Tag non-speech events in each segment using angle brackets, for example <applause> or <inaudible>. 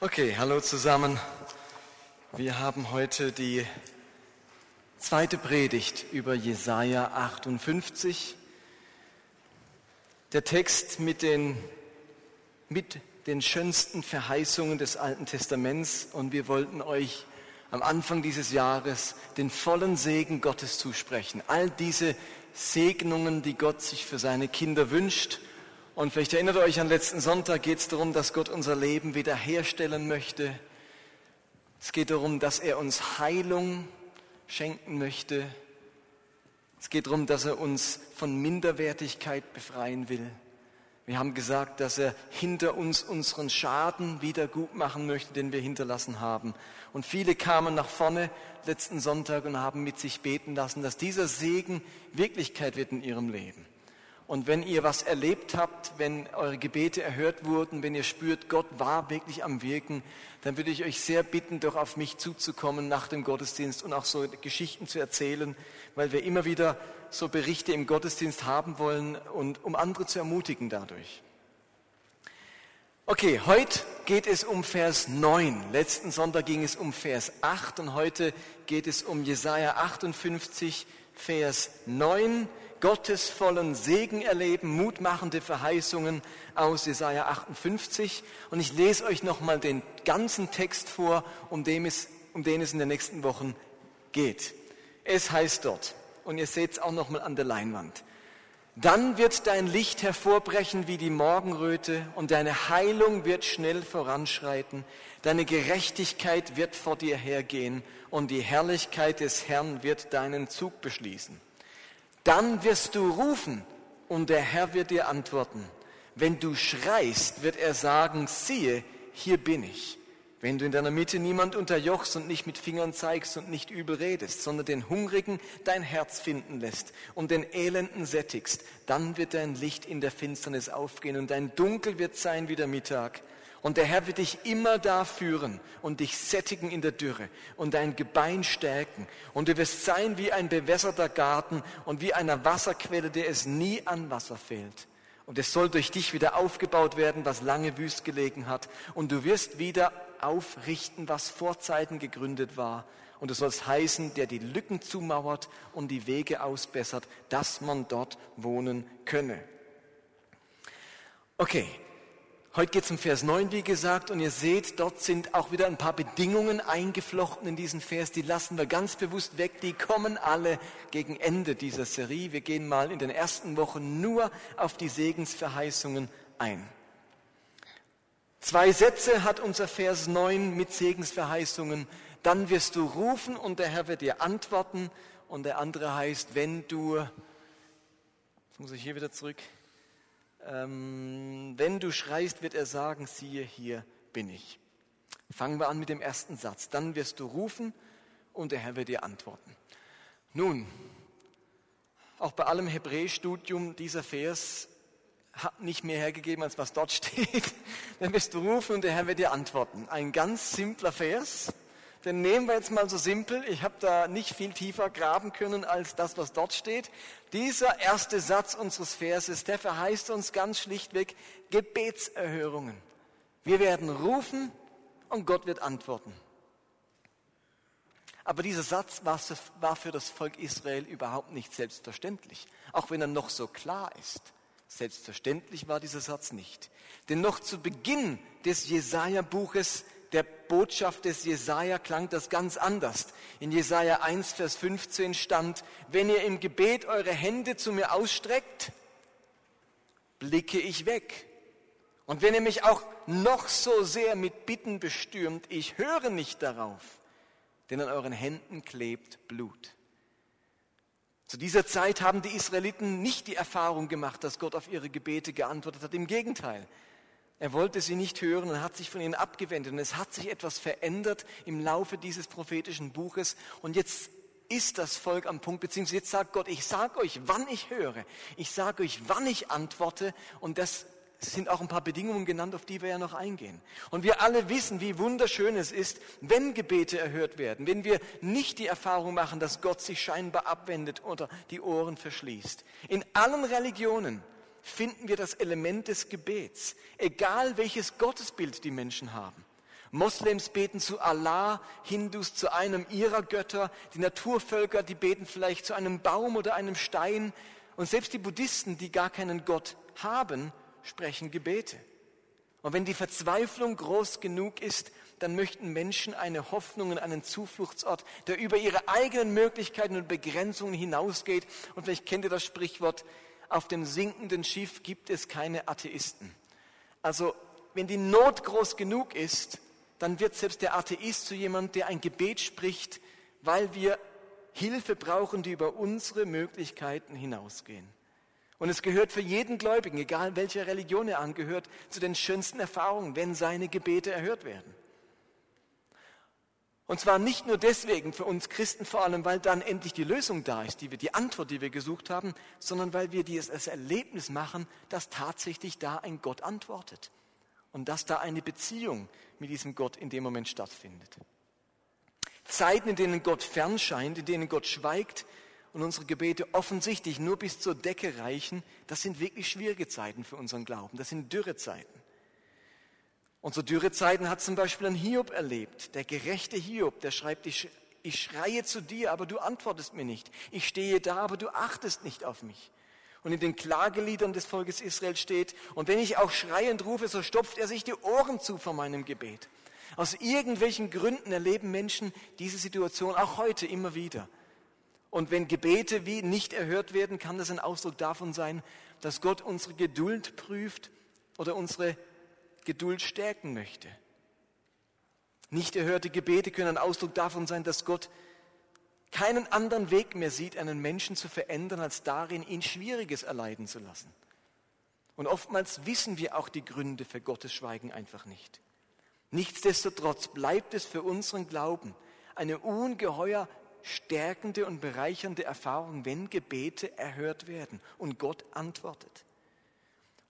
Okay, hallo zusammen. Wir haben heute die zweite Predigt über Jesaja 58. Der Text mit den, mit den schönsten Verheißungen des Alten Testaments und wir wollten euch am Anfang dieses Jahres den vollen Segen Gottes zusprechen. All diese Segnungen, die Gott sich für seine Kinder wünscht und vielleicht erinnert ihr euch an letzten Sonntag, geht es darum, dass Gott unser Leben wiederherstellen möchte. Es geht darum, dass er uns Heilung schenken möchte. Es geht darum, dass er uns von Minderwertigkeit befreien will. Wir haben gesagt, dass er hinter uns unseren Schaden wieder gut machen möchte, den wir hinterlassen haben. Und viele kamen nach vorne letzten Sonntag und haben mit sich beten lassen, dass dieser Segen Wirklichkeit wird in ihrem Leben. Und wenn ihr was erlebt habt, wenn eure Gebete erhört wurden, wenn ihr spürt, Gott war wirklich am Wirken, dann würde ich euch sehr bitten, doch auf mich zuzukommen nach dem Gottesdienst und auch so Geschichten zu erzählen, weil wir immer wieder so Berichte im Gottesdienst haben wollen und um andere zu ermutigen dadurch. Okay, heute geht es um Vers 9. Letzten Sonntag ging es um Vers 8 und heute geht es um Jesaja 58, Vers 9. Gottes vollen Segen erleben, mutmachende Verheißungen aus Jesaja 58. Und ich lese euch nochmal den ganzen Text vor, um den, es, um den es in den nächsten Wochen geht. Es heißt dort, und ihr seht es auch nochmal an der Leinwand, dann wird dein Licht hervorbrechen wie die Morgenröte und deine Heilung wird schnell voranschreiten. Deine Gerechtigkeit wird vor dir hergehen und die Herrlichkeit des Herrn wird deinen Zug beschließen. Dann wirst du rufen und der Herr wird dir antworten. Wenn du schreist, wird er sagen, siehe, hier bin ich. Wenn du in deiner Mitte niemand unterjochst und nicht mit Fingern zeigst und nicht übel redest, sondern den Hungrigen dein Herz finden lässt und den Elenden sättigst, dann wird dein Licht in der Finsternis aufgehen und dein Dunkel wird sein wie der Mittag. Und der Herr wird dich immer da führen und dich sättigen in der Dürre und dein Gebein stärken. Und du wirst sein wie ein bewässerter Garten und wie einer Wasserquelle, der es nie an Wasser fehlt. Und es soll durch dich wieder aufgebaut werden, was lange wüst gelegen hat. Und du wirst wieder aufrichten, was vor Zeiten gegründet war. Und du sollst heißen, der die Lücken zumauert und die Wege ausbessert, dass man dort wohnen könne. Okay, Heute geht es um Vers 9, wie gesagt, und ihr seht, dort sind auch wieder ein paar Bedingungen eingeflochten in diesen Vers, die lassen wir ganz bewusst weg, die kommen alle gegen Ende dieser Serie. Wir gehen mal in den ersten Wochen nur auf die Segensverheißungen ein. Zwei Sätze hat unser Vers 9 mit Segensverheißungen. Dann wirst du rufen und der Herr wird dir antworten. Und der andere heißt, wenn du, jetzt muss ich hier wieder zurück, ähm, wenn du schreist, wird er sagen, siehe, hier bin ich. Fangen wir an mit dem ersten Satz. Dann wirst du rufen und der Herr wird dir antworten. Nun, auch bei allem Hebräischstudium, dieser Vers hat nicht mehr hergegeben, als was dort <laughs> steht. Dann wirst du rufen und der Herr wird dir antworten. Ein ganz simpler Vers. Den nehmen wir jetzt mal so simpel. Ich habe da nicht viel tiefer graben können als das, was dort steht. Dieser erste Satz unseres Verses, der verheißt uns ganz schlichtweg Gebetserhörungen. Wir werden rufen und Gott wird antworten. Aber dieser Satz war für das Volk Israel überhaupt nicht selbstverständlich, auch wenn er noch so klar ist. Selbstverständlich war dieser Satz nicht. Denn noch zu Beginn des Jesaja-Buches der Botschaft des Jesaja klang das ganz anders. In Jesaja 1, Vers 15 stand, wenn ihr im Gebet eure Hände zu mir ausstreckt, blicke ich weg. Und wenn ihr mich auch noch so sehr mit Bitten bestürmt, ich höre nicht darauf, denn an euren Händen klebt Blut. Zu dieser Zeit haben die Israeliten nicht die Erfahrung gemacht, dass Gott auf ihre Gebete geantwortet hat. Im Gegenteil. Er wollte sie nicht hören und hat sich von ihnen abgewendet. Und es hat sich etwas verändert im Laufe dieses prophetischen Buches. Und jetzt ist das Volk am Punkt, beziehungsweise jetzt sagt Gott, ich sage euch, wann ich höre. Ich sage euch, wann ich antworte. Und das sind auch ein paar Bedingungen genannt, auf die wir ja noch eingehen. Und wir alle wissen, wie wunderschön es ist, wenn Gebete erhört werden, wenn wir nicht die Erfahrung machen, dass Gott sich scheinbar abwendet oder die Ohren verschließt. In allen Religionen finden wir das Element des Gebets, egal welches Gottesbild die Menschen haben. Moslems beten zu Allah, Hindus zu einem ihrer Götter, die Naturvölker, die beten vielleicht zu einem Baum oder einem Stein. Und selbst die Buddhisten, die gar keinen Gott haben, sprechen Gebete. Und wenn die Verzweiflung groß genug ist, dann möchten Menschen eine Hoffnung und einen Zufluchtsort, der über ihre eigenen Möglichkeiten und Begrenzungen hinausgeht. Und vielleicht kennt ihr das Sprichwort, auf dem sinkenden Schiff gibt es keine Atheisten. Also wenn die Not groß genug ist, dann wird selbst der Atheist zu jemandem, der ein Gebet spricht, weil wir Hilfe brauchen, die über unsere Möglichkeiten hinausgehen. Und es gehört für jeden Gläubigen, egal welcher Religion er angehört, zu den schönsten Erfahrungen, wenn seine Gebete erhört werden. Und zwar nicht nur deswegen für uns Christen vor allem, weil dann endlich die Lösung da ist, die, wir, die Antwort, die wir gesucht haben, sondern weil wir dieses Erlebnis machen, dass tatsächlich da ein Gott antwortet und dass da eine Beziehung mit diesem Gott in dem Moment stattfindet. Zeiten, in denen Gott fernscheint, in denen Gott schweigt und unsere Gebete offensichtlich nur bis zur Decke reichen, das sind wirklich schwierige Zeiten für unseren Glauben. Das sind Dürrezeiten. Und so Dürrezeiten hat zum Beispiel ein Hiob erlebt. Der gerechte Hiob, der schreibt, ich, ich schreie zu dir, aber du antwortest mir nicht. Ich stehe da, aber du achtest nicht auf mich. Und in den Klageliedern des Volkes Israel steht, und wenn ich auch schreiend rufe, so stopft er sich die Ohren zu vor meinem Gebet. Aus irgendwelchen Gründen erleben Menschen diese Situation auch heute immer wieder. Und wenn Gebete wie nicht erhört werden, kann das ein Ausdruck davon sein, dass Gott unsere Geduld prüft oder unsere Geduld stärken möchte. Nicht erhörte Gebete können ein Ausdruck davon sein, dass Gott keinen anderen Weg mehr sieht, einen Menschen zu verändern, als darin, ihn Schwieriges erleiden zu lassen. Und oftmals wissen wir auch die Gründe für Gottes Schweigen einfach nicht. Nichtsdestotrotz bleibt es für unseren Glauben eine ungeheuer stärkende und bereichernde Erfahrung, wenn Gebete erhört werden und Gott antwortet.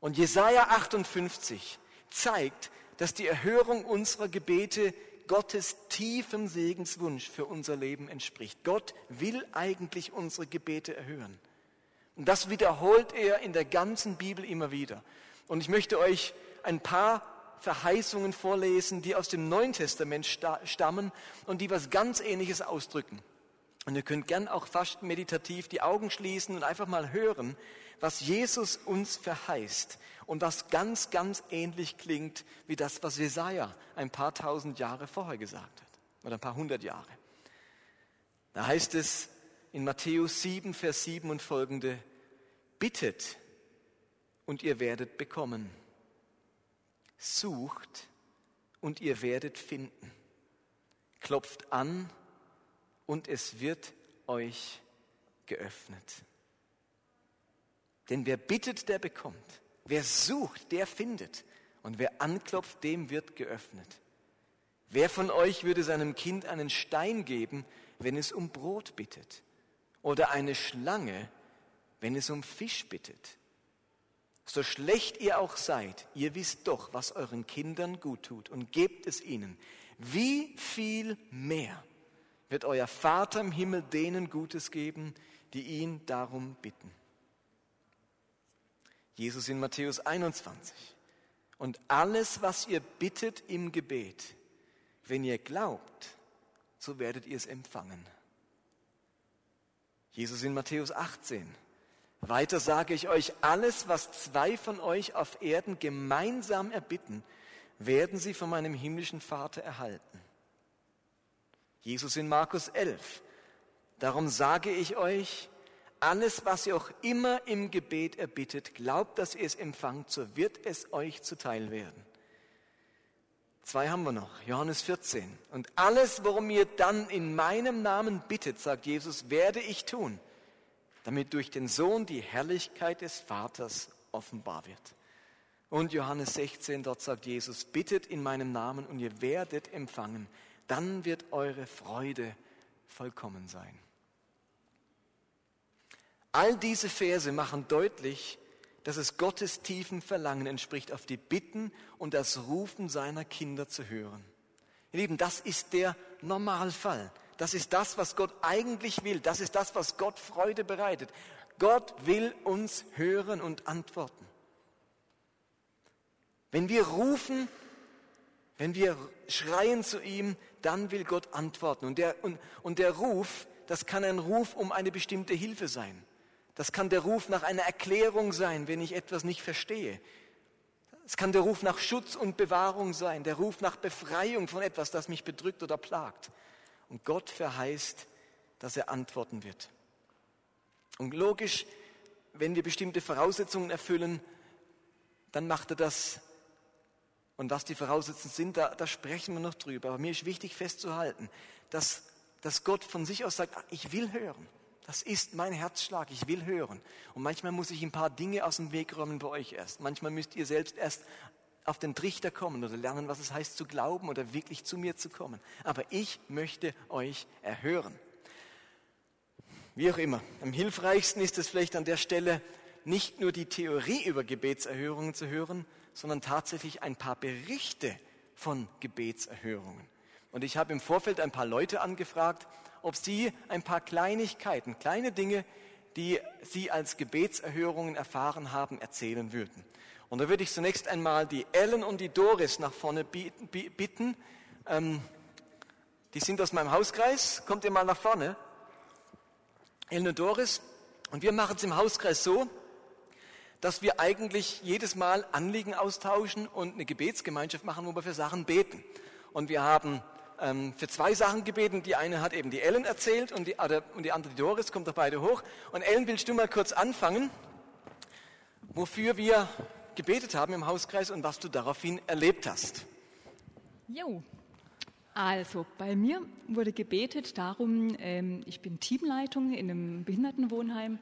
Und Jesaja 58 zeigt, dass die Erhörung unserer Gebete Gottes tiefem Segenswunsch für unser Leben entspricht. Gott will eigentlich unsere Gebete erhören. Und das wiederholt er in der ganzen Bibel immer wieder. Und ich möchte euch ein paar Verheißungen vorlesen, die aus dem Neuen Testament stammen und die was ganz Ähnliches ausdrücken. Und ihr könnt gern auch fast meditativ die Augen schließen und einfach mal hören, was Jesus uns verheißt und was ganz, ganz ähnlich klingt wie das, was Jesaja ein paar tausend Jahre vorher gesagt hat oder ein paar hundert Jahre. Da heißt es in Matthäus 7, Vers 7 und folgende, bittet und ihr werdet bekommen. Sucht und ihr werdet finden. Klopft an und es wird euch geöffnet. Denn wer bittet, der bekommt. Wer sucht, der findet. Und wer anklopft, dem wird geöffnet. Wer von euch würde seinem Kind einen Stein geben, wenn es um Brot bittet? Oder eine Schlange, wenn es um Fisch bittet? So schlecht ihr auch seid, ihr wisst doch, was euren Kindern gut tut und gebt es ihnen. Wie viel mehr wird euer Vater im Himmel denen Gutes geben, die ihn darum bitten? Jesus in Matthäus 21. Und alles, was ihr bittet im Gebet, wenn ihr glaubt, so werdet ihr es empfangen. Jesus in Matthäus 18. Weiter sage ich euch, alles, was zwei von euch auf Erden gemeinsam erbitten, werden sie von meinem himmlischen Vater erhalten. Jesus in Markus 11. Darum sage ich euch, alles, was ihr auch immer im Gebet erbittet, glaubt, dass ihr es empfangt, so wird es euch zuteil werden. Zwei haben wir noch, Johannes 14. Und alles, worum ihr dann in meinem Namen bittet, sagt Jesus, werde ich tun, damit durch den Sohn die Herrlichkeit des Vaters offenbar wird. Und Johannes 16, dort sagt Jesus, bittet in meinem Namen und ihr werdet empfangen, dann wird eure Freude vollkommen sein. All diese Verse machen deutlich, dass es Gottes tiefen Verlangen entspricht, auf die Bitten und das Rufen seiner Kinder zu hören. Ihr Lieben, das ist der Normalfall. Das ist das, was Gott eigentlich will. Das ist das, was Gott Freude bereitet. Gott will uns hören und antworten. Wenn wir rufen, Wenn wir schreien zu ihm, dann will Gott antworten. Und der, und, und der Ruf, das kann ein Ruf um eine bestimmte Hilfe sein. Das kann der Ruf nach einer Erklärung sein, wenn ich etwas nicht verstehe. Es kann der Ruf nach Schutz und Bewahrung sein, der Ruf nach Befreiung von etwas, das mich bedrückt oder plagt. Und Gott verheißt, dass er antworten wird. Und logisch, wenn wir bestimmte Voraussetzungen erfüllen, dann macht er das. Und was die Voraussetzungen sind, da, da sprechen wir noch drüber. Aber mir ist wichtig festzuhalten, dass, dass Gott von sich aus sagt, ich will hören. Das ist mein Herzschlag, ich will hören. Und manchmal muss ich ein paar Dinge aus dem Weg räumen bei euch erst. Manchmal müsst ihr selbst erst auf den Trichter kommen oder lernen, was es heißt zu glauben oder wirklich zu mir zu kommen. Aber ich möchte euch erhören. Wie auch immer. Am hilfreichsten ist es vielleicht an der Stelle, nicht nur die Theorie über Gebetserhörungen zu hören, sondern tatsächlich ein paar Berichte von Gebetserhörungen. Und ich habe im Vorfeld ein paar Leute angefragt, ob Sie ein paar Kleinigkeiten, kleine Dinge, die Sie als Gebetserhörungen erfahren haben, erzählen würden. Und da würde ich zunächst einmal die Ellen und die Doris nach vorne bitten. Ähm, die sind aus meinem Hauskreis. Kommt ihr mal nach vorne? Ellen und Doris. Und wir machen es im Hauskreis so, dass wir eigentlich jedes Mal Anliegen austauschen und eine Gebetsgemeinschaft machen, wo wir für Sachen beten. Und wir haben ähm, für zwei Sachen gebeten. Die eine hat eben die Ellen erzählt und die, und die andere die Doris, kommt doch beide hoch. Und Ellen, willst du mal kurz anfangen, wofür wir gebetet haben im Hauskreis und was du daraufhin erlebt hast? Jo, also bei mir wurde gebetet darum, ähm, ich bin Teamleitung in einem Behindertenwohnheim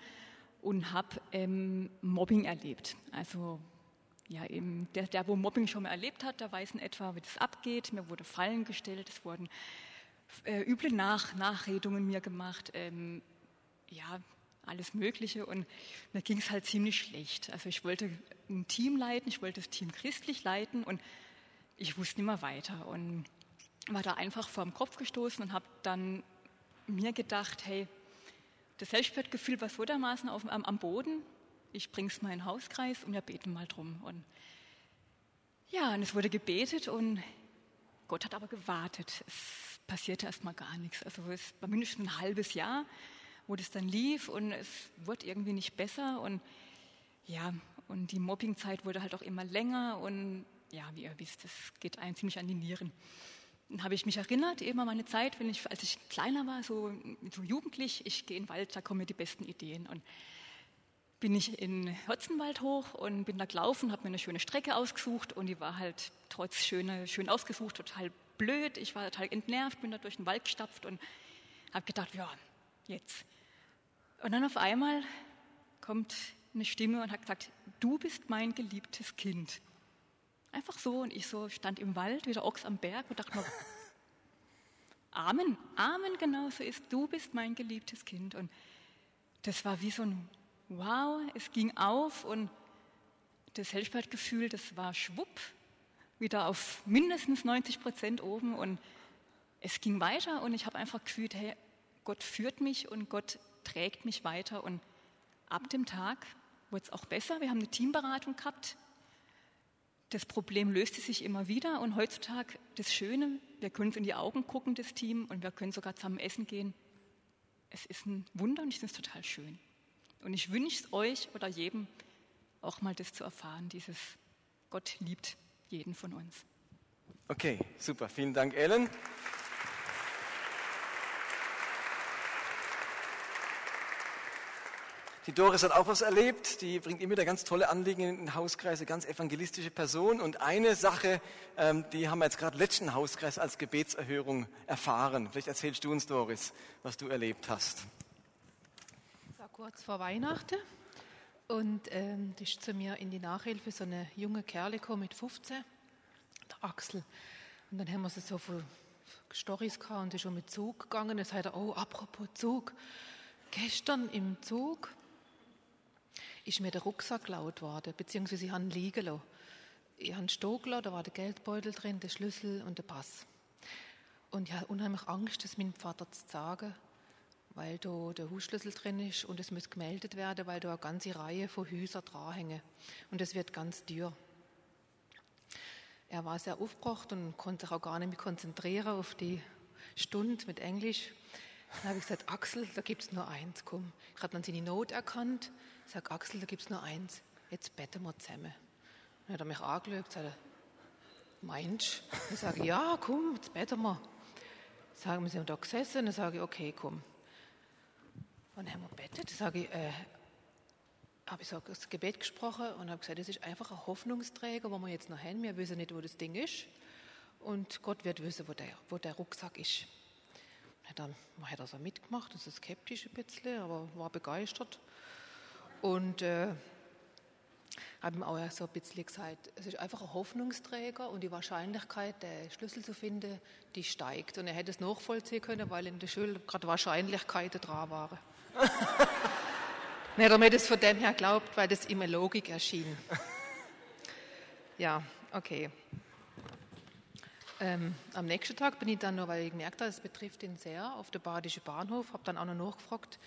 und habe ähm, Mobbing erlebt. Also ja, eben der, der, wo Mobbing schon mal erlebt hat, der weiß in etwa, wie das abgeht. Mir wurde Fallen gestellt, es wurden äh, üble Nach Nachredungen mir gemacht, ähm, ja, alles Mögliche. Und mir ging es halt ziemlich schlecht. Also ich wollte ein Team leiten, ich wollte das Team christlich leiten und ich wusste nicht mehr weiter. Und war da einfach vor den Kopf gestoßen und habe dann mir gedacht, hey, das Selbstwertgefühl war so dermaßen auf, am, am Boden, ich bringe es mal in den Hauskreis und wir beten mal drum. Und ja, und es wurde gebetet und Gott hat aber gewartet. Es passierte erstmal gar nichts. Also es war mindestens ein halbes Jahr, wo das dann lief und es wurde irgendwie nicht besser und ja, und die Mobbingzeit wurde halt auch immer länger und ja, wie ihr wisst, es geht einem ziemlich an die Nieren. Dann habe ich mich erinnert, eben an meine Zeit, wenn ich, als ich kleiner war, so, so jugendlich, ich gehe in den Wald, da kommen mir die besten Ideen. Und bin ich in Hotzenwald hoch und bin da gelaufen, habe mir eine schöne Strecke ausgesucht und die war halt trotz schöner, schön ausgesucht total blöd. Ich war total entnervt, bin da durch den Wald gestapft und habe gedacht, ja, jetzt. Und dann auf einmal kommt eine Stimme und hat gesagt, du bist mein geliebtes Kind. Einfach so und ich so stand im Wald, wie der Ochs am Berg und dachte mir, <laughs> Amen, Amen, genau so ist, du bist mein geliebtes Kind. Und das war wie so ein wow, es ging auf und das Selbstwertgefühl, das war schwupp, wieder auf mindestens 90 Prozent oben und es ging weiter und ich habe einfach gefühlt, hey, Gott führt mich und Gott trägt mich weiter und ab dem Tag wurde es auch besser. Wir haben eine Teamberatung gehabt. Das Problem löste sich immer wieder und heutzutage das Schöne, wir können uns in die Augen gucken, das Team, und wir können sogar zusammen essen gehen. Es ist ein Wunder und ich finde es total schön. Und ich wünsche euch oder jedem auch mal das zu erfahren, dieses Gott liebt jeden von uns. Okay, super. Vielen Dank, Ellen. Die Doris hat auch was erlebt. Die bringt immer wieder ganz tolle Anliegen in den Hauskreis, ganz evangelistische Person. Und eine Sache, ähm, die haben wir jetzt gerade letzten Hauskreis als Gebetserhörung erfahren. Vielleicht erzählst du uns, Doris, was du erlebt hast kurz vor Weihnachten und ähm, ist zu mir in die Nachhilfe so eine junge Kerle gekommen mit 15, der Axel. Und dann haben wir so viele Storys gehabt und ist schon mit Zug gegangen. Dann sagt er, oh, apropos Zug. Gestern im Zug ist mir der Rucksack laut worden, beziehungsweise ich habe ihn liegen lassen. Ich habe einen Stock gelassen, da war der Geldbeutel drin, der Schlüssel und der Pass. Und ich habe unheimlich Angst, das meinem Vater zu sagen weil da der Hausschlüssel drin ist und es muss gemeldet werden, weil da eine ganze Reihe von Häusern dranhängen. Und es wird ganz teuer. er war sehr aufgebracht und konnte sich auch gar nicht mehr konzentrieren auf die Stunde mit Englisch. Dann habe ich gesagt, Axel, da gibt es nur eins, komm. Ich habe dann seine Not erkannt. Ich sage, Axel, da gibt es nur eins. Jetzt beten wir zusammen. Dann hat er mich angeschaut und gesagt, meinst du? Ich sage, ja, komm, jetzt beten wir. Sagen wir, sind da gesessen. Dann sage ich, okay, komm. Und haben wir. Dann sage ich, äh, habe ich so das Gebet gesprochen und habe gesagt, das ist einfach ein Hoffnungsträger, wo wir jetzt noch haben. Wir wissen nicht, wo das Ding ist. Und Gott wird wissen, wo der, wo der Rucksack ist. Dann hat er so mitgemacht, das ist skeptisch ein bisschen, aber war begeistert. Und äh, habe ihm auch so ein bisschen gesagt, es ist einfach ein Hoffnungsträger und die Wahrscheinlichkeit, den Schlüssel zu finden, die steigt. Und er hätte es nachvollziehen können, weil in der Schule gerade Wahrscheinlichkeiten dran waren. Hat er mir das von dem her glaubt, weil das immer Logik erschien. Ja, okay. Ähm, am nächsten Tag bin ich dann noch, weil ich gemerkt habe, es betrifft ihn sehr, auf der Badische Bahnhof, habe dann auch noch nachgefragt,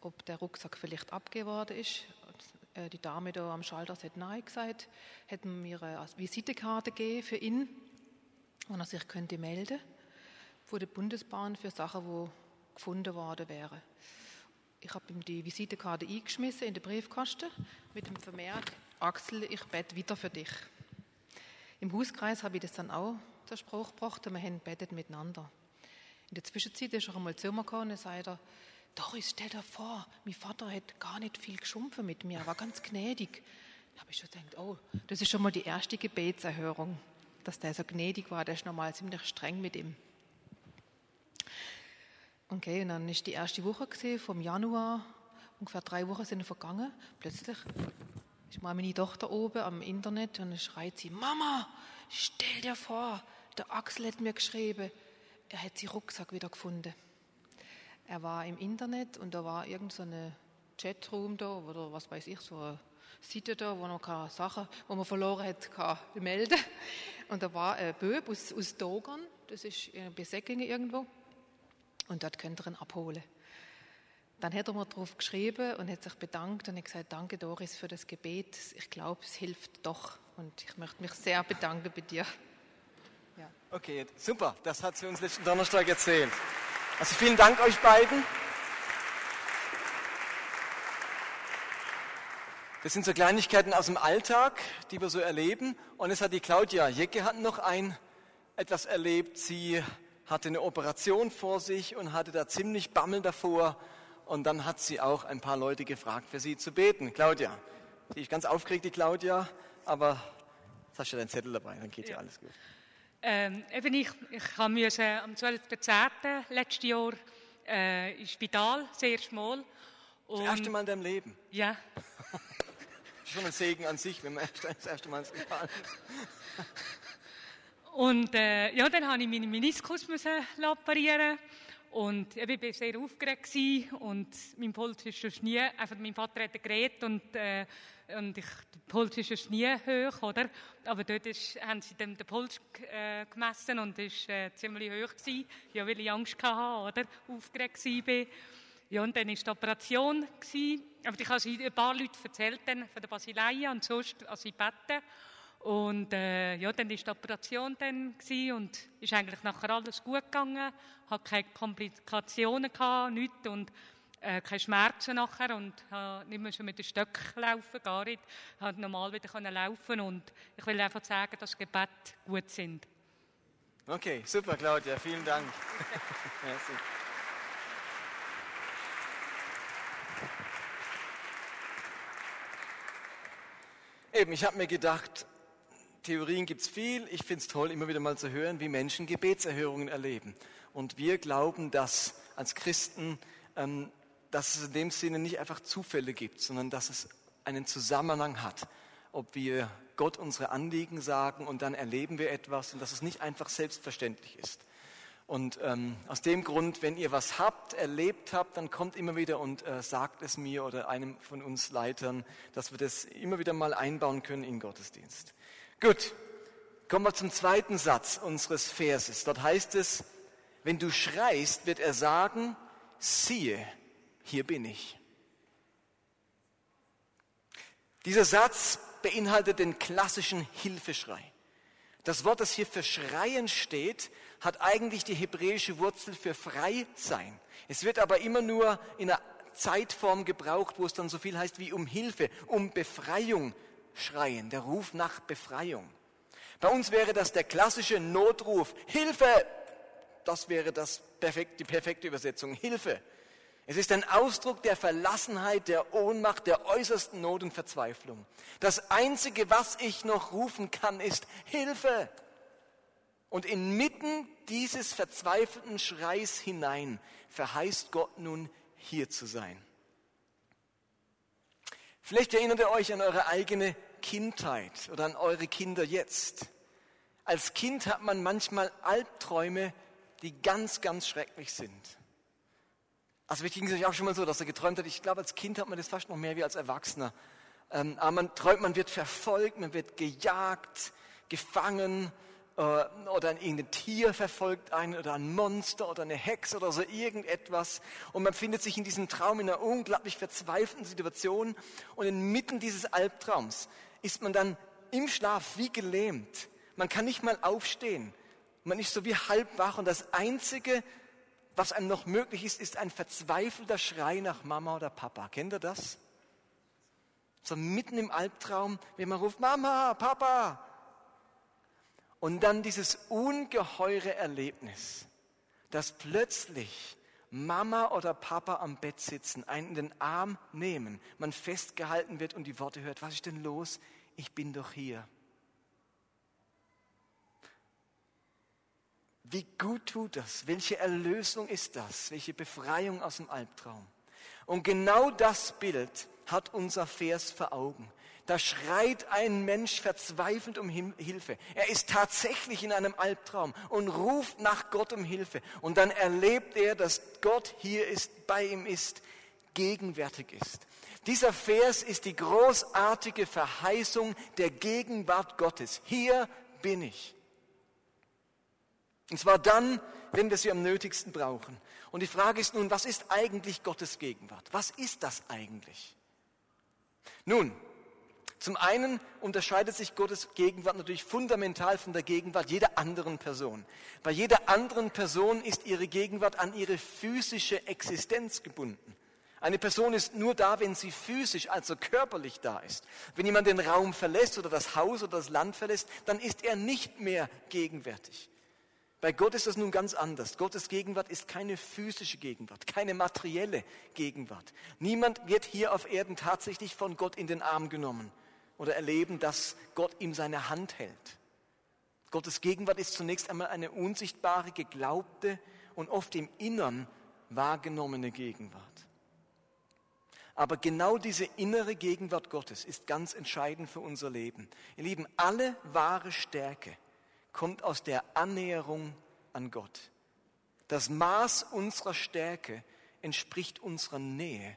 ob der Rucksack vielleicht abgegeben worden ist. Und, äh, die Dame da am Schalter hat Nein gesagt, hätten mir eine Visitekarte gegeben für ihn, wo er sich könnte melden von der Bundesbahn für Sachen, die gefunden worden wären. Ich habe ihm die Visitekarte eingeschmissen in den Briefkasten mit dem Vermerk, Axel, ich bete wieder für dich. Im Hauskreis habe ich das dann auch zur Sprache gebracht und wir haben betet miteinander. In der Zwischenzeit ist er einmal zu mir gekommen und sagt er, Doris, stell dir vor, mein Vater hat gar nicht viel geschumpfen mit mir, er war ganz gnädig. Da habe ich schon gedacht, oh, das ist schon mal die erste Gebetserhörung, dass der so gnädig war, der ist normal ziemlich streng mit ihm. Okay, und dann ist die erste Woche gewesen, vom Januar, ungefähr drei Wochen sind vergangen. Plötzlich ist meine Tochter oben am Internet und dann schreit sie, Mama, stell dir vor, der Axel hat mir geschrieben, er hat seinen Rucksack wieder gefunden. Er war im Internet und da war irgendeine so Chatroom da oder was weiß ich, so eine Seite da, wo man Sachen, wo man verloren hat, kann melden. Und da war ein Böb aus, aus Dogan, das ist bei Säckingen irgendwo und dort könnt ihr ihn abholen. Dann hat er mir darauf geschrieben und hat sich bedankt und hat gesagt, danke Doris für das Gebet. Ich glaube, es hilft doch und ich möchte mich sehr bedanken bei dir. Ja. Okay, super. Das hat sie uns letzten Donnerstag erzählt. Also vielen Dank euch beiden. Das sind so Kleinigkeiten aus dem Alltag, die wir so erleben. Und es hat die Claudia Jecke hat noch ein etwas erlebt. Sie hatte eine Operation vor sich und hatte da ziemlich Bammel davor. Und dann hat sie auch ein paar Leute gefragt, für sie zu beten. Claudia, die ist ganz aufgeregt, die Claudia, aber jetzt hast du deinen Zettel dabei, dann geht ja, alles gut. Ähm, eben ich, ich musste am 12.10. letztes Jahr äh, ins Spital, sehr schmal. das erste Mal in deinem Leben? Ja. <laughs> Schon ein Segen an sich, wenn man <laughs> das erste Mal ins Spital <laughs> und äh, ja, dann habe ich meine Meniskus müssen operieren und ich war sehr aufgeregt und mein Puls ist schon nie, einfach mein Vater hat Gerät und, äh, und ich, der Puls ist schon nie hoch, oder? Aber dort ist, haben sie dann den Puls äh, gemessen und ist äh, ziemlich hoch gewesen, ja, weil ich Angst hatte, oder? Aufgeregt war. Ja, und dann war die Operation. Gewesen. Aber ich habe ein paar Leute erzählt dann von der Basileia und sonst, also ich bete. Und äh, ja, dann war die Operation dann und ist eigentlich nachher alles gut gegangen. Hatte keine Komplikationen gehabt, nichts und äh, keine Schmerzen nachher und habe nicht mehr schon mit den Stöcken laufen, gar nicht. Habe normal wieder können laufen und ich will einfach sagen, dass Gebet gut sind. Okay, super, Claudia, vielen Dank. <laughs> Eben, ich habe mir gedacht, Theorien gibt es viel. Ich finde es toll, immer wieder mal zu hören, wie Menschen Gebetserhörungen erleben. Und wir glauben, dass als Christen, ähm, dass es in dem Sinne nicht einfach Zufälle gibt, sondern dass es einen Zusammenhang hat. Ob wir Gott unsere Anliegen sagen und dann erleben wir etwas und dass es nicht einfach selbstverständlich ist. Und ähm, aus dem Grund, wenn ihr was habt, erlebt habt, dann kommt immer wieder und äh, sagt es mir oder einem von uns Leitern, dass wir das immer wieder mal einbauen können in Gottesdienst. Gut, kommen wir zum zweiten Satz unseres Verses. Dort heißt es, wenn du schreist, wird er sagen, siehe, hier bin ich. Dieser Satz beinhaltet den klassischen Hilfeschrei. Das Wort, das hier für schreien steht, hat eigentlich die hebräische Wurzel für frei sein. Es wird aber immer nur in einer Zeitform gebraucht, wo es dann so viel heißt wie um Hilfe, um Befreiung schreien, der Ruf nach Befreiung. Bei uns wäre das der klassische Notruf, Hilfe! Das wäre das perfekt, die perfekte Übersetzung, Hilfe. Es ist ein Ausdruck der Verlassenheit, der Ohnmacht, der äußersten Not und Verzweiflung. Das Einzige, was ich noch rufen kann, ist Hilfe. Und inmitten dieses verzweifelten Schreis hinein verheißt Gott nun hier zu sein. Vielleicht erinnert ihr euch an eure eigene Kindheit oder an eure Kinder jetzt. Als Kind hat man manchmal Albträume, die ganz, ganz schrecklich sind. Also ging es euch auch schon mal so, dass er geträumt hat. Ich glaube, als Kind hat man das fast noch mehr wie als Erwachsener. Ähm, aber man träumt, man wird verfolgt, man wird gejagt, gefangen oder ein Tier verfolgt einen oder ein Monster oder eine Hexe oder so irgendetwas. Und man findet sich in diesem Traum in einer unglaublich verzweifelten Situation. Und inmitten dieses Albtraums ist man dann im Schlaf wie gelähmt. Man kann nicht mal aufstehen. Man ist so wie halb wach und das Einzige, was einem noch möglich ist, ist ein verzweifelter Schrei nach Mama oder Papa. Kennt ihr das? So mitten im Albtraum, wenn man ruft, Mama, Papa. Und dann dieses ungeheure Erlebnis, dass plötzlich Mama oder Papa am Bett sitzen, einen in den Arm nehmen, man festgehalten wird und die Worte hört, was ist denn los? Ich bin doch hier. Wie gut tut das? Welche Erlösung ist das? Welche Befreiung aus dem Albtraum? Und genau das Bild hat unser Vers vor Augen. Da schreit ein Mensch verzweifelt um Hilfe. Er ist tatsächlich in einem Albtraum und ruft nach Gott um Hilfe. Und dann erlebt er, dass Gott hier ist, bei ihm ist, gegenwärtig ist. Dieser Vers ist die großartige Verheißung der Gegenwart Gottes. Hier bin ich. Und zwar dann, wenn wir sie am nötigsten brauchen. Und die Frage ist nun, was ist eigentlich Gottes Gegenwart? Was ist das eigentlich? Nun, zum einen unterscheidet sich Gottes Gegenwart natürlich fundamental von der Gegenwart jeder anderen Person. Bei jeder anderen Person ist ihre Gegenwart an ihre physische Existenz gebunden. Eine Person ist nur da, wenn sie physisch, also körperlich da ist. Wenn jemand den Raum verlässt oder das Haus oder das Land verlässt, dann ist er nicht mehr gegenwärtig. Bei Gott ist das nun ganz anders. Gottes Gegenwart ist keine physische Gegenwart, keine materielle Gegenwart. Niemand wird hier auf Erden tatsächlich von Gott in den Arm genommen oder erleben, dass Gott ihm seine Hand hält. Gottes Gegenwart ist zunächst einmal eine unsichtbare, geglaubte und oft im Innern wahrgenommene Gegenwart. Aber genau diese innere Gegenwart Gottes ist ganz entscheidend für unser Leben. Ihr Lieben, alle wahre Stärke kommt aus der Annäherung an Gott. Das Maß unserer Stärke entspricht unserer Nähe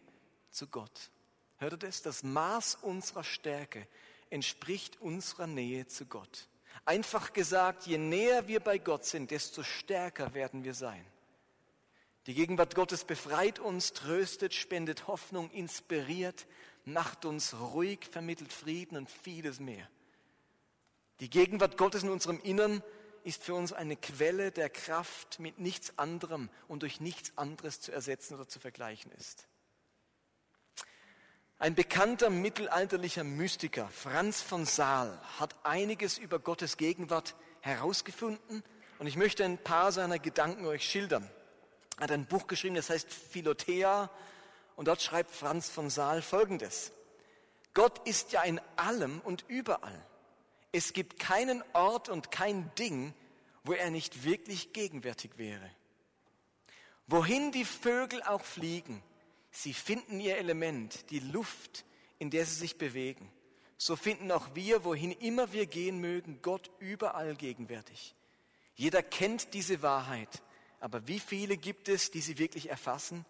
zu Gott. Hört ihr das? Das Maß unserer Stärke entspricht unserer Nähe zu Gott. Einfach gesagt, je näher wir bei Gott sind, desto stärker werden wir sein. Die Gegenwart Gottes befreit uns, tröstet, spendet Hoffnung, inspiriert, macht uns ruhig, vermittelt Frieden und vieles mehr. Die Gegenwart Gottes in unserem Innern ist für uns eine Quelle der Kraft mit nichts anderem und durch nichts anderes zu ersetzen oder zu vergleichen ist. Ein bekannter mittelalterlicher Mystiker, Franz von Saal, hat einiges über Gottes Gegenwart herausgefunden und ich möchte ein paar seiner Gedanken euch schildern. Er hat ein Buch geschrieben, das heißt Philothea und dort schreibt Franz von Saal Folgendes. Gott ist ja in allem und überall. Es gibt keinen Ort und kein Ding, wo er nicht wirklich gegenwärtig wäre. Wohin die Vögel auch fliegen, sie finden ihr Element, die Luft, in der sie sich bewegen. So finden auch wir, wohin immer wir gehen mögen, Gott überall gegenwärtig. Jeder kennt diese Wahrheit, aber wie viele gibt es, die sie wirklich erfassen?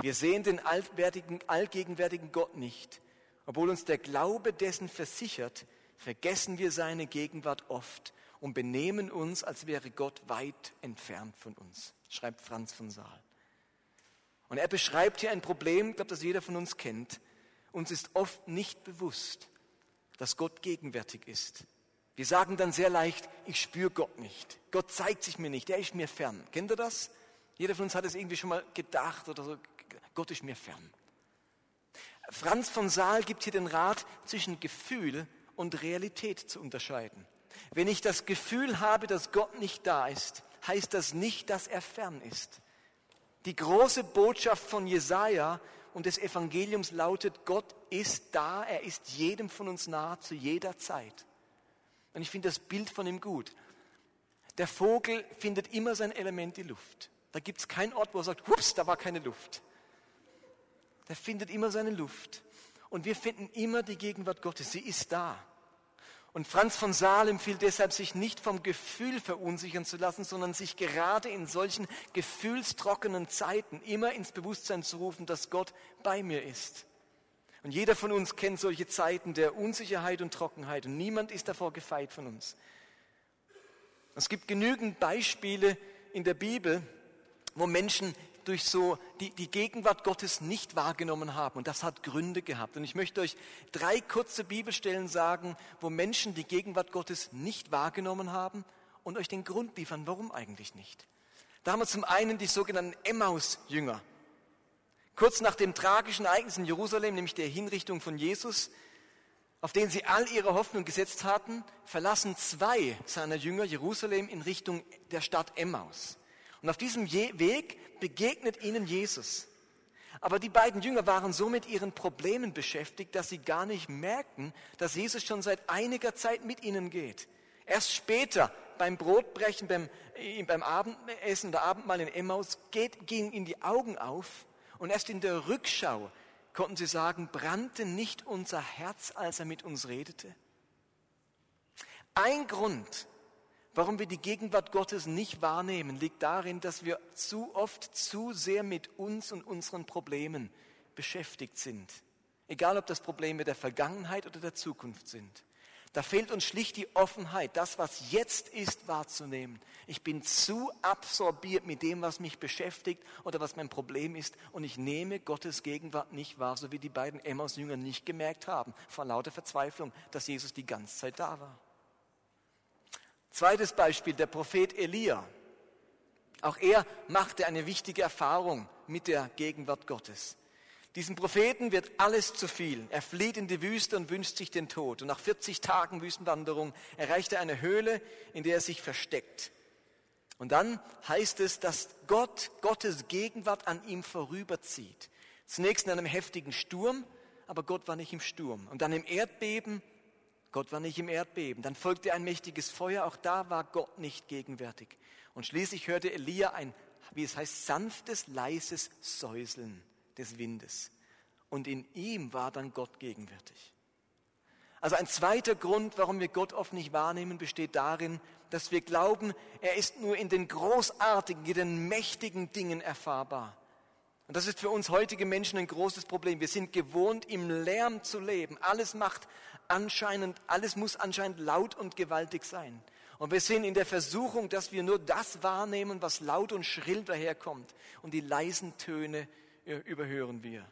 Wir sehen den allgegenwärtigen Gott nicht, obwohl uns der Glaube dessen versichert, vergessen wir seine Gegenwart oft und benehmen uns, als wäre Gott weit entfernt von uns, schreibt Franz von Saal. Und er beschreibt hier ein Problem, ich glaube, das jeder von uns kennt. Uns ist oft nicht bewusst, dass Gott gegenwärtig ist. Wir sagen dann sehr leicht, ich spüre Gott nicht. Gott zeigt sich mir nicht, er ist mir fern. Kennt ihr das? Jeder von uns hat es irgendwie schon mal gedacht oder so, Gott ist mir fern. Franz von Saal gibt hier den Rat, zwischen Gefühl und Realität zu unterscheiden. Wenn ich das Gefühl habe, dass Gott nicht da ist, heißt das nicht, dass er fern ist. Die große Botschaft von Jesaja und des Evangeliums lautet, Gott ist da, er ist jedem von uns nahe zu jeder Zeit. Und ich finde das Bild von ihm gut. Der Vogel findet immer sein Element die Luft. Da gibt es keinen Ort, wo er sagt, hups, da war keine Luft. Der findet immer seine Luft. Und wir finden immer die Gegenwart Gottes. Sie ist da. Und Franz von Saal empfiehlt deshalb, sich nicht vom Gefühl verunsichern zu lassen, sondern sich gerade in solchen gefühlstrockenen Zeiten immer ins Bewusstsein zu rufen, dass Gott bei mir ist. Und jeder von uns kennt solche Zeiten der Unsicherheit und Trockenheit und niemand ist davor gefeit von uns. Es gibt genügend Beispiele in der Bibel, wo Menschen durch so die, die Gegenwart Gottes nicht wahrgenommen haben. Und das hat Gründe gehabt. Und ich möchte euch drei kurze Bibelstellen sagen, wo Menschen die Gegenwart Gottes nicht wahrgenommen haben und euch den Grund liefern, warum eigentlich nicht. Da haben wir zum einen die sogenannten Emmaus-Jünger. Kurz nach dem tragischen Ereignis in Jerusalem, nämlich der Hinrichtung von Jesus, auf den sie all ihre Hoffnung gesetzt hatten, verlassen zwei seiner Jünger Jerusalem in Richtung der Stadt Emmaus. Und auf diesem Weg begegnet ihnen Jesus. Aber die beiden Jünger waren so mit ihren Problemen beschäftigt, dass sie gar nicht merkten, dass Jesus schon seit einiger Zeit mit ihnen geht. Erst später beim Brotbrechen, beim, äh, beim Abendessen oder Abendmahl in Emmaus geht, gingen ihnen die Augen auf und erst in der Rückschau konnten sie sagen, brannte nicht unser Herz, als er mit uns redete? Ein Grund, Warum wir die Gegenwart Gottes nicht wahrnehmen, liegt darin, dass wir zu oft zu sehr mit uns und unseren Problemen beschäftigt sind. Egal ob das Probleme der Vergangenheit oder der Zukunft sind. Da fehlt uns schlicht die Offenheit, das, was jetzt ist, wahrzunehmen. Ich bin zu absorbiert mit dem, was mich beschäftigt oder was mein Problem ist und ich nehme Gottes Gegenwart nicht wahr, so wie die beiden Emmaus-Jünger nicht gemerkt haben, vor lauter Verzweiflung, dass Jesus die ganze Zeit da war. Zweites Beispiel, der Prophet Elia. Auch er machte eine wichtige Erfahrung mit der Gegenwart Gottes. Diesem Propheten wird alles zu viel. Er flieht in die Wüste und wünscht sich den Tod. Und nach 40 Tagen Wüstenwanderung erreicht er eine Höhle, in der er sich versteckt. Und dann heißt es, dass Gott, Gottes Gegenwart an ihm vorüberzieht. Zunächst in einem heftigen Sturm, aber Gott war nicht im Sturm. Und dann im Erdbeben Gott war nicht im Erdbeben. Dann folgte ein mächtiges Feuer, auch da war Gott nicht gegenwärtig. Und schließlich hörte Elia ein, wie es heißt, sanftes, leises Säuseln des Windes. Und in ihm war dann Gott gegenwärtig. Also ein zweiter Grund, warum wir Gott oft nicht wahrnehmen, besteht darin, dass wir glauben, er ist nur in den großartigen, in den mächtigen Dingen erfahrbar. Und das ist für uns heutige Menschen ein großes Problem. Wir sind gewohnt, im Lärm zu leben. Alles macht anscheinend, alles muss anscheinend laut und gewaltig sein. Und wir sind in der Versuchung, dass wir nur das wahrnehmen, was laut und schrill daherkommt. Und die leisen Töne äh, überhören wir.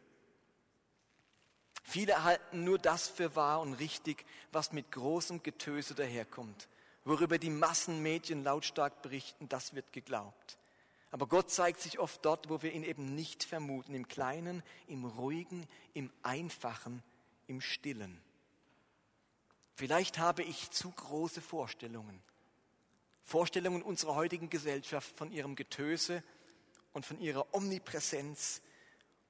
Viele erhalten nur das für wahr und richtig, was mit großem Getöse daherkommt. Worüber die Massenmedien lautstark berichten, das wird geglaubt. Aber Gott zeigt sich oft dort, wo wir ihn eben nicht vermuten, im Kleinen, im Ruhigen, im Einfachen, im Stillen. Vielleicht habe ich zu große Vorstellungen. Vorstellungen unserer heutigen Gesellschaft von ihrem Getöse und von ihrer Omnipräsenz.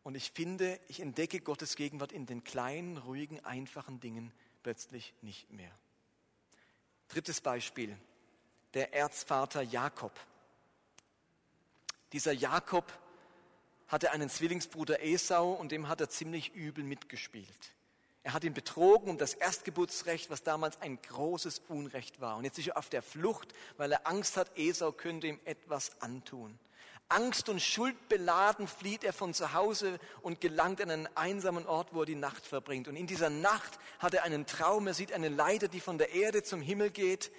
Und ich finde, ich entdecke Gottes Gegenwart in den kleinen, ruhigen, einfachen Dingen plötzlich nicht mehr. Drittes Beispiel, der Erzvater Jakob. Dieser Jakob hatte einen Zwillingsbruder Esau und dem hat er ziemlich übel mitgespielt. Er hat ihn betrogen um das Erstgeburtsrecht, was damals ein großes Unrecht war. Und jetzt ist er auf der Flucht, weil er Angst hat, Esau könnte ihm etwas antun. Angst und Schuld beladen flieht er von zu Hause und gelangt an einen einsamen Ort, wo er die Nacht verbringt. Und in dieser Nacht hat er einen Traum. Er sieht eine Leiter, die von der Erde zum Himmel geht.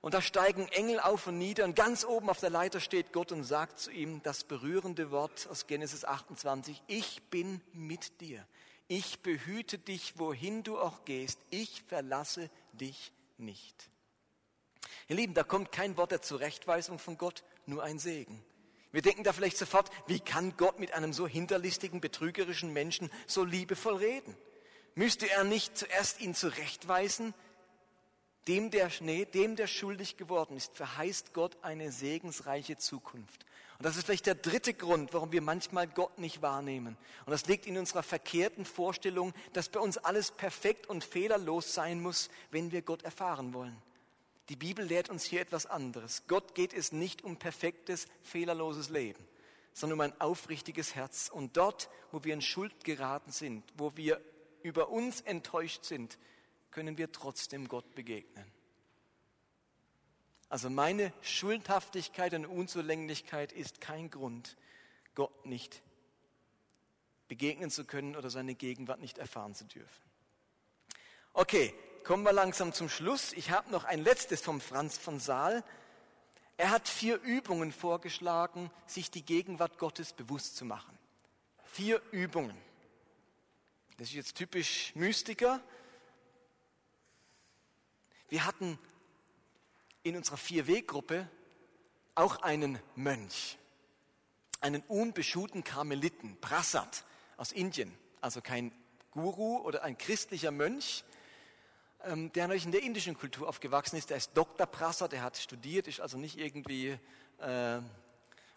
Und da steigen Engel auf und nieder. Und ganz oben auf der Leiter steht Gott und sagt zu ihm das berührende Wort aus Genesis 28. Ich bin mit dir ich behüte dich, wohin du auch gehst, ich verlasse dich nicht. Ihr Lieben, da kommt kein Wort der Zurechtweisung von Gott, nur ein Segen. Wir denken da vielleicht sofort, wie kann Gott mit einem so hinterlistigen, betrügerischen Menschen so liebevoll reden? Müsste er nicht zuerst ihn zurechtweisen? Dem der, nee, dem, der schuldig geworden ist, verheißt Gott eine segensreiche Zukunft. Und das ist vielleicht der dritte Grund, warum wir manchmal Gott nicht wahrnehmen. Und das liegt in unserer verkehrten Vorstellung, dass bei uns alles perfekt und fehlerlos sein muss, wenn wir Gott erfahren wollen. Die Bibel lehrt uns hier etwas anderes. Gott geht es nicht um perfektes, fehlerloses Leben, sondern um ein aufrichtiges Herz. Und dort, wo wir in Schuld geraten sind, wo wir über uns enttäuscht sind, können wir trotzdem Gott begegnen. Also meine Schuldhaftigkeit und Unzulänglichkeit ist kein Grund, Gott nicht begegnen zu können oder seine Gegenwart nicht erfahren zu dürfen. Okay, kommen wir langsam zum Schluss. Ich habe noch ein letztes vom Franz von Saal. Er hat vier Übungen vorgeschlagen, sich die Gegenwart Gottes bewusst zu machen. Vier Übungen. Das ist jetzt typisch Mystiker. Wir hatten in unserer Vier-Weg-Gruppe auch einen Mönch, einen unbeschuhten Karmeliten, Prasad aus Indien, also kein Guru oder ein christlicher Mönch, ähm, der natürlich in der indischen Kultur aufgewachsen ist. Der ist Dr. Prasad, der hat studiert, ist also nicht irgendwie, äh,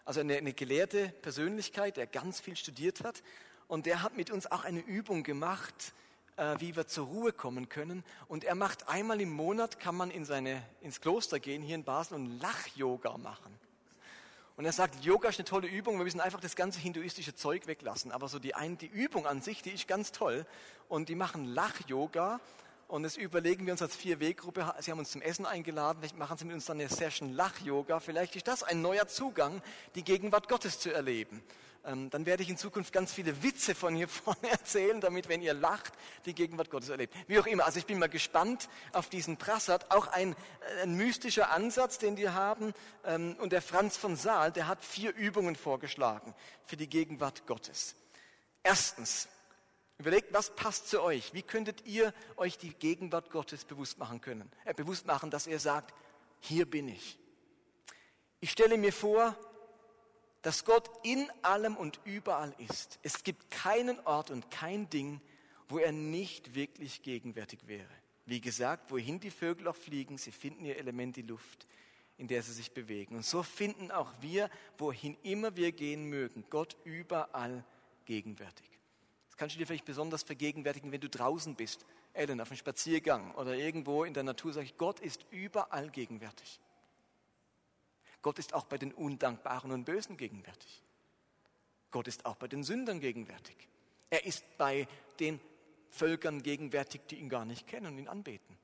also eine, eine gelehrte Persönlichkeit, der ganz viel studiert hat. Und der hat mit uns auch eine Übung gemacht, äh, wie wir zur Ruhe kommen können. Und er macht einmal im Monat, kann man in seine, ins Kloster gehen, hier in Basel, und Lach-Yoga machen. Und er sagt, Yoga ist eine tolle Übung, wir müssen einfach das ganze hinduistische Zeug weglassen. Aber so die, ein, die Übung an sich, die ist ganz toll. Und die machen Lach-Yoga. Und das überlegen wir uns als Vier-Weg-Gruppe. Sie haben uns zum Essen eingeladen. Vielleicht machen Sie mit uns dann eine Session Lach-Yoga. Vielleicht ist das ein neuer Zugang, die Gegenwart Gottes zu erleben. Ähm, dann werde ich in Zukunft ganz viele Witze von hier <laughs> vorne erzählen, damit, wenn ihr lacht, die Gegenwart Gottes erlebt. Wie auch immer, also ich bin mal gespannt auf diesen Prassat, auch ein, äh, ein mystischer Ansatz, den wir haben. Ähm, und der Franz von Saal, der hat vier Übungen vorgeschlagen für die Gegenwart Gottes. Erstens, überlegt, was passt zu euch? Wie könntet ihr euch die Gegenwart Gottes bewusst machen können? Äh, bewusst machen, dass er sagt, hier bin ich. Ich stelle mir vor, dass Gott in allem und überall ist. Es gibt keinen Ort und kein Ding, wo er nicht wirklich gegenwärtig wäre. Wie gesagt, wohin die Vögel auch fliegen, sie finden ihr Element die Luft, in der sie sich bewegen. Und so finden auch wir, wohin immer wir gehen mögen, Gott überall gegenwärtig. Das kannst du dir vielleicht besonders vergegenwärtigen, wenn du draußen bist, Ellen, auf einem Spaziergang oder irgendwo in der Natur, sage ich, Gott ist überall gegenwärtig. Gott ist auch bei den Undankbaren und Bösen gegenwärtig. Gott ist auch bei den Sündern gegenwärtig. Er ist bei den Völkern gegenwärtig, die ihn gar nicht kennen und ihn anbeten.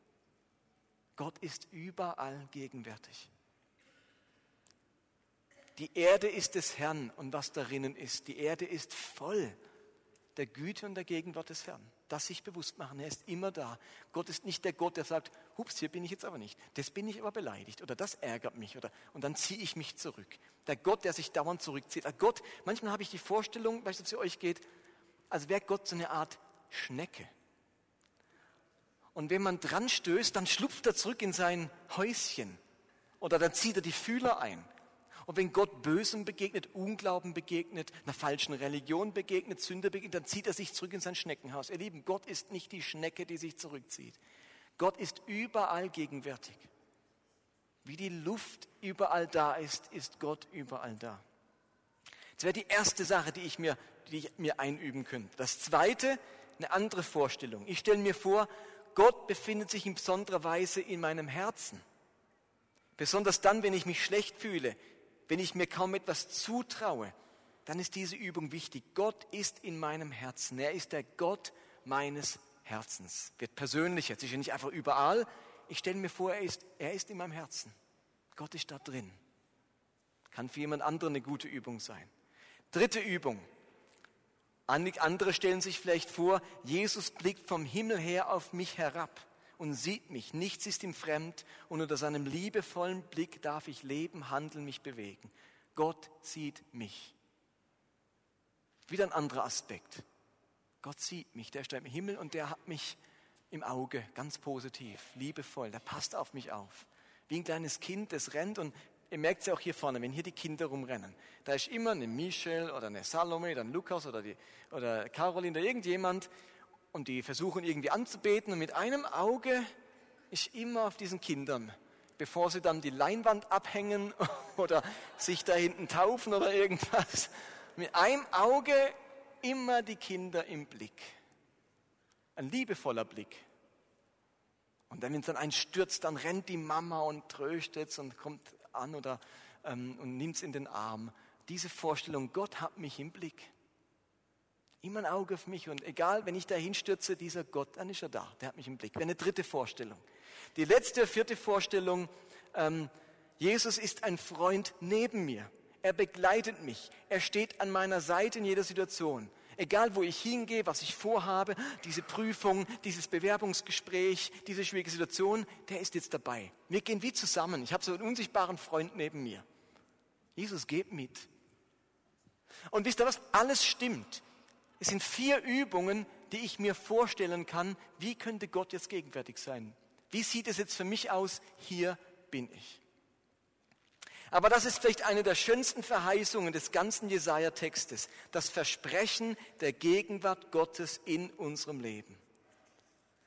Gott ist überall gegenwärtig. Die Erde ist des Herrn und was darinnen ist. Die Erde ist voll der Güte und der Gegenwart des Herrn. Das sich bewusst machen, er ist immer da. Gott ist nicht der Gott, der sagt, hups, hier bin ich jetzt aber nicht. Das bin ich aber beleidigt oder das ärgert mich oder und dann ziehe ich mich zurück. Der Gott, der sich dauernd zurückzieht. Der Gott, manchmal habe ich die Vorstellung, weil es zu euch geht, als wäre Gott so eine Art Schnecke. Und wenn man dran stößt, dann schlupft er zurück in sein Häuschen oder dann zieht er die Fühler ein. Und wenn Gott Bösem begegnet, Unglauben begegnet, einer falschen Religion begegnet, Sünde begegnet, dann zieht er sich zurück in sein Schneckenhaus. Ihr Lieben, Gott ist nicht die Schnecke, die sich zurückzieht. Gott ist überall gegenwärtig. Wie die Luft überall da ist, ist Gott überall da. Das wäre die erste Sache, die ich mir, die ich mir einüben könnte. Das zweite, eine andere Vorstellung. Ich stelle mir vor, Gott befindet sich in besonderer Weise in meinem Herzen. Besonders dann, wenn ich mich schlecht fühle, wenn ich mir kaum etwas zutraue, dann ist diese Übung wichtig. Gott ist in meinem Herzen. Er ist der Gott meines Herzens. Wird persönlich jetzt. Ist ja nicht einfach überall. Ich stelle mir vor, er ist, er ist in meinem Herzen. Gott ist da drin. Kann für jemand anderen eine gute Übung sein. Dritte Übung. Andere stellen sich vielleicht vor, Jesus blickt vom Himmel her auf mich herab und sieht mich. Nichts ist ihm fremd und unter seinem liebevollen Blick darf ich leben, handeln, mich bewegen. Gott sieht mich. Wieder ein anderer Aspekt. Gott sieht mich, der steht im Himmel und der hat mich im Auge, ganz positiv, liebevoll, der passt auf mich auf. Wie ein kleines Kind, das rennt und ihr merkt es ja auch hier vorne, wenn hier die Kinder rumrennen. Da ist immer eine Michelle oder eine Salome oder ein Lukas oder, die, oder Caroline oder irgendjemand und die versuchen irgendwie anzubeten und mit einem Auge ist immer auf diesen Kindern, bevor sie dann die Leinwand abhängen <laughs> oder sich da hinten taufen oder irgendwas. Mit einem Auge immer die Kinder im Blick. Ein liebevoller Blick. Und dann, wenn es dann einstürzt, dann rennt die Mama und tröstet und kommt an oder, ähm, und nimmt es in den Arm. Diese Vorstellung, Gott hat mich im Blick. Immer ein Auge auf mich und egal, wenn ich da hinstürze, dieser Gott, dann ist er da, der hat mich im Blick. Wäre eine dritte Vorstellung. Die letzte, vierte Vorstellung, ähm, Jesus ist ein Freund neben mir. Er begleitet mich. Er steht an meiner Seite in jeder Situation. Egal, wo ich hingehe, was ich vorhabe, diese Prüfung, dieses Bewerbungsgespräch, diese schwierige Situation, der ist jetzt dabei. Wir gehen wie zusammen. Ich habe so einen unsichtbaren Freund neben mir. Jesus geht mit. Und wisst ihr was? Alles stimmt. Es sind vier Übungen, die ich mir vorstellen kann, wie könnte Gott jetzt gegenwärtig sein? Wie sieht es jetzt für mich aus? Hier bin ich. Aber das ist vielleicht eine der schönsten Verheißungen des ganzen Jesaja-Textes, das Versprechen der Gegenwart Gottes in unserem Leben.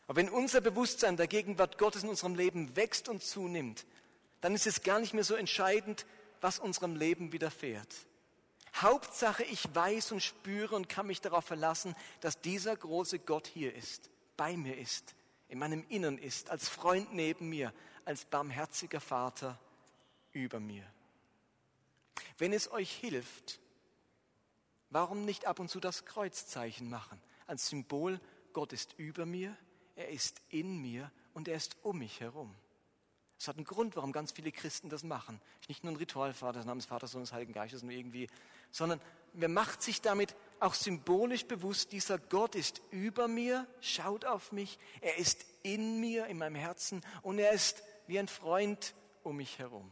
Aber wenn unser Bewusstsein der Gegenwart Gottes in unserem Leben wächst und zunimmt, dann ist es gar nicht mehr so entscheidend, was unserem Leben widerfährt. Hauptsache, ich weiß und spüre und kann mich darauf verlassen, dass dieser große Gott hier ist, bei mir ist, in meinem Innern ist, als Freund neben mir, als barmherziger Vater über mir. Wenn es euch hilft, warum nicht ab und zu das Kreuzzeichen machen? Als Symbol, Gott ist über mir, er ist in mir und er ist um mich herum. Es hat einen Grund, warum ganz viele Christen das machen. Nicht nur ein Ritual, Vater, namens Vater, Sohn des Heiligen Geistes, nur irgendwie, sondern wer macht sich damit auch symbolisch bewusst, dieser Gott ist über mir, schaut auf mich, er ist in mir, in meinem Herzen und er ist wie ein Freund um mich herum.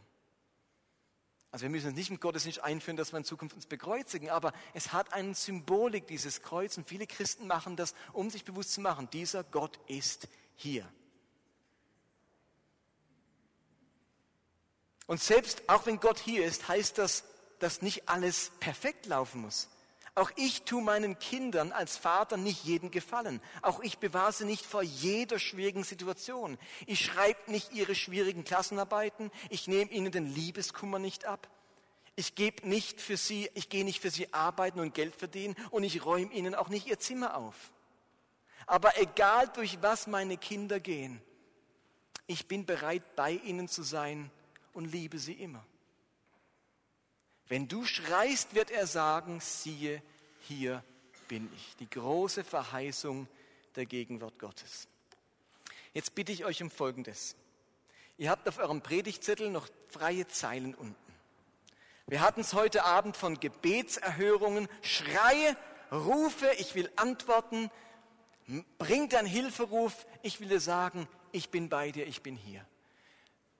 Also wir müssen uns nicht im Gottesdienst einführen, dass wir in Zukunft uns bekreuzigen, aber es hat eine Symbolik, dieses Kreuz. Und viele Christen machen das, um sich bewusst zu machen, dieser Gott ist hier. Und selbst auch wenn Gott hier ist, heißt das, dass nicht alles perfekt laufen muss. Auch ich tue meinen Kindern als Vater nicht jeden Gefallen. Auch ich bewahre sie nicht vor jeder schwierigen Situation. Ich schreibe nicht ihre schwierigen Klassenarbeiten. Ich nehme ihnen den Liebeskummer nicht ab. Ich gebe nicht für sie, ich gehe nicht für sie arbeiten und Geld verdienen und ich räume ihnen auch nicht ihr Zimmer auf. Aber egal durch was meine Kinder gehen, ich bin bereit, bei ihnen zu sein und liebe sie immer. Wenn du schreist, wird er sagen, siehe, hier bin ich. Die große Verheißung der Gegenwart Gottes. Jetzt bitte ich euch um Folgendes. Ihr habt auf eurem Predigtzettel noch freie Zeilen unten. Wir hatten es heute Abend von Gebetserhörungen. Schreie, rufe, ich will antworten. Bring dein Hilferuf. Ich will dir sagen, ich bin bei dir, ich bin hier.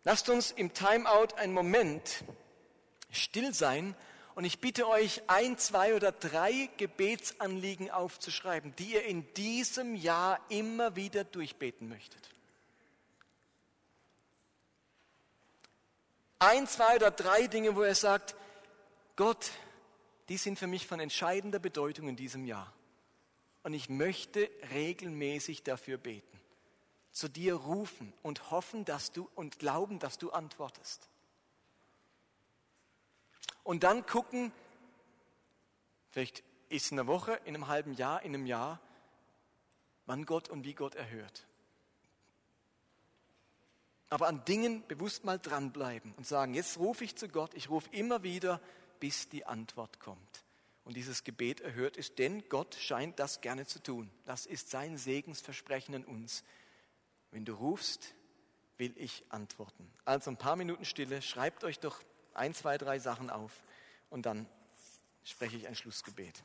Lasst uns im Timeout einen Moment still sein und ich bitte euch, ein, zwei oder drei Gebetsanliegen aufzuschreiben, die ihr in diesem Jahr immer wieder durchbeten möchtet. Ein, zwei oder drei Dinge, wo ihr sagt, Gott, die sind für mich von entscheidender Bedeutung in diesem Jahr. Und ich möchte regelmäßig dafür beten, zu dir rufen und hoffen, dass du und glauben, dass du antwortest und dann gucken, vielleicht ist es in einer Woche, in einem halben Jahr, in einem Jahr, wann Gott und wie Gott erhört. Aber an Dingen bewusst mal dranbleiben und sagen, jetzt rufe ich zu Gott, ich rufe immer wieder, bis die Antwort kommt. Und dieses Gebet erhört ist, denn Gott scheint das gerne zu tun. Das ist sein Segensversprechen an uns. Wenn du rufst, will ich antworten. Also ein paar Minuten Stille, schreibt euch doch ein, zwei, drei Sachen auf und dann spreche ich ein Schlussgebet.